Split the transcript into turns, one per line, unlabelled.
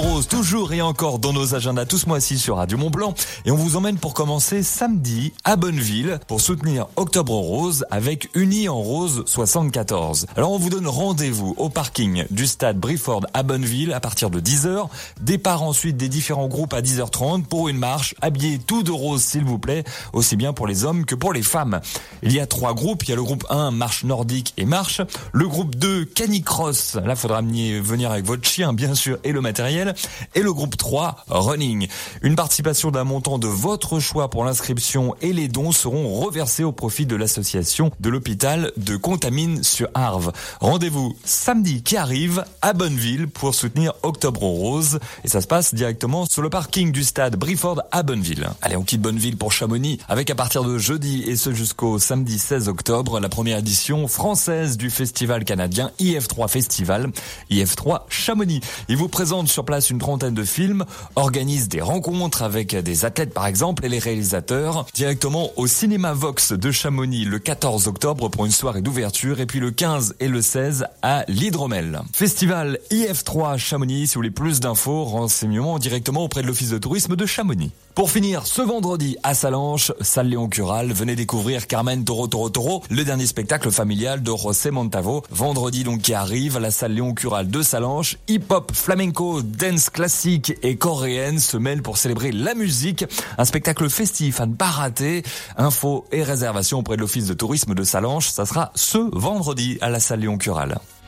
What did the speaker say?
Rose, toujours et encore dans nos agendas tous mois-ci sur Radio Mont Blanc. Et on vous emmène pour commencer samedi à Bonneville pour soutenir Octobre Rose avec Uni en Rose 74. Alors on vous donne rendez-vous au parking du stade Briford à Bonneville à partir de 10h. Départ ensuite des différents groupes à 10h30 pour une marche habillée tout de rose s'il vous plaît, aussi bien pour les hommes que pour les femmes. Il y a trois groupes. Il y a le groupe 1, marche nordique et marche. Le groupe 2, canicross. Là, faudra venir avec votre chien, bien sûr, et le matériel. Et le groupe 3, running. Une participation d'un montant de votre choix pour l'inscription et les dons seront reversés au profit de l'association de l'hôpital de Contamine sur Arve. Rendez-vous samedi qui arrive à Bonneville pour soutenir Octobre Rose. Et ça se passe directement sur le parking du stade Briford à Bonneville. Allez, on quitte Bonneville pour Chamonix avec à partir de jeudi et ce jusqu'au samedi 16 octobre la première édition française du festival canadien IF3 Festival. IF3 Chamonix. Il vous présente sur place une trentaine de films, organise des rencontres avec des athlètes par exemple et les réalisateurs directement au cinéma Vox de Chamonix le 14 octobre pour une soirée d'ouverture et puis le 15 et le 16 à l'Hydromel. Festival IF3 Chamonix. Si vous voulez plus d'infos, renseignements directement auprès de l'Office de tourisme de Chamonix. Pour finir, ce vendredi à Salanches, salle Léon Cural, venez découvrir Carmen Toro Toro Toro, le dernier spectacle familial de José Montavo. Vendredi donc qui arrive à la salle Léon Cural de Salanches. Hip-hop, flamenco, dance classique et coréenne se mêlent pour célébrer la musique. Un spectacle festif à ne pas rater. Infos et réservations auprès de l'Office de tourisme de Salanches. Ça sera ce vendredi à la salle Léon Cural.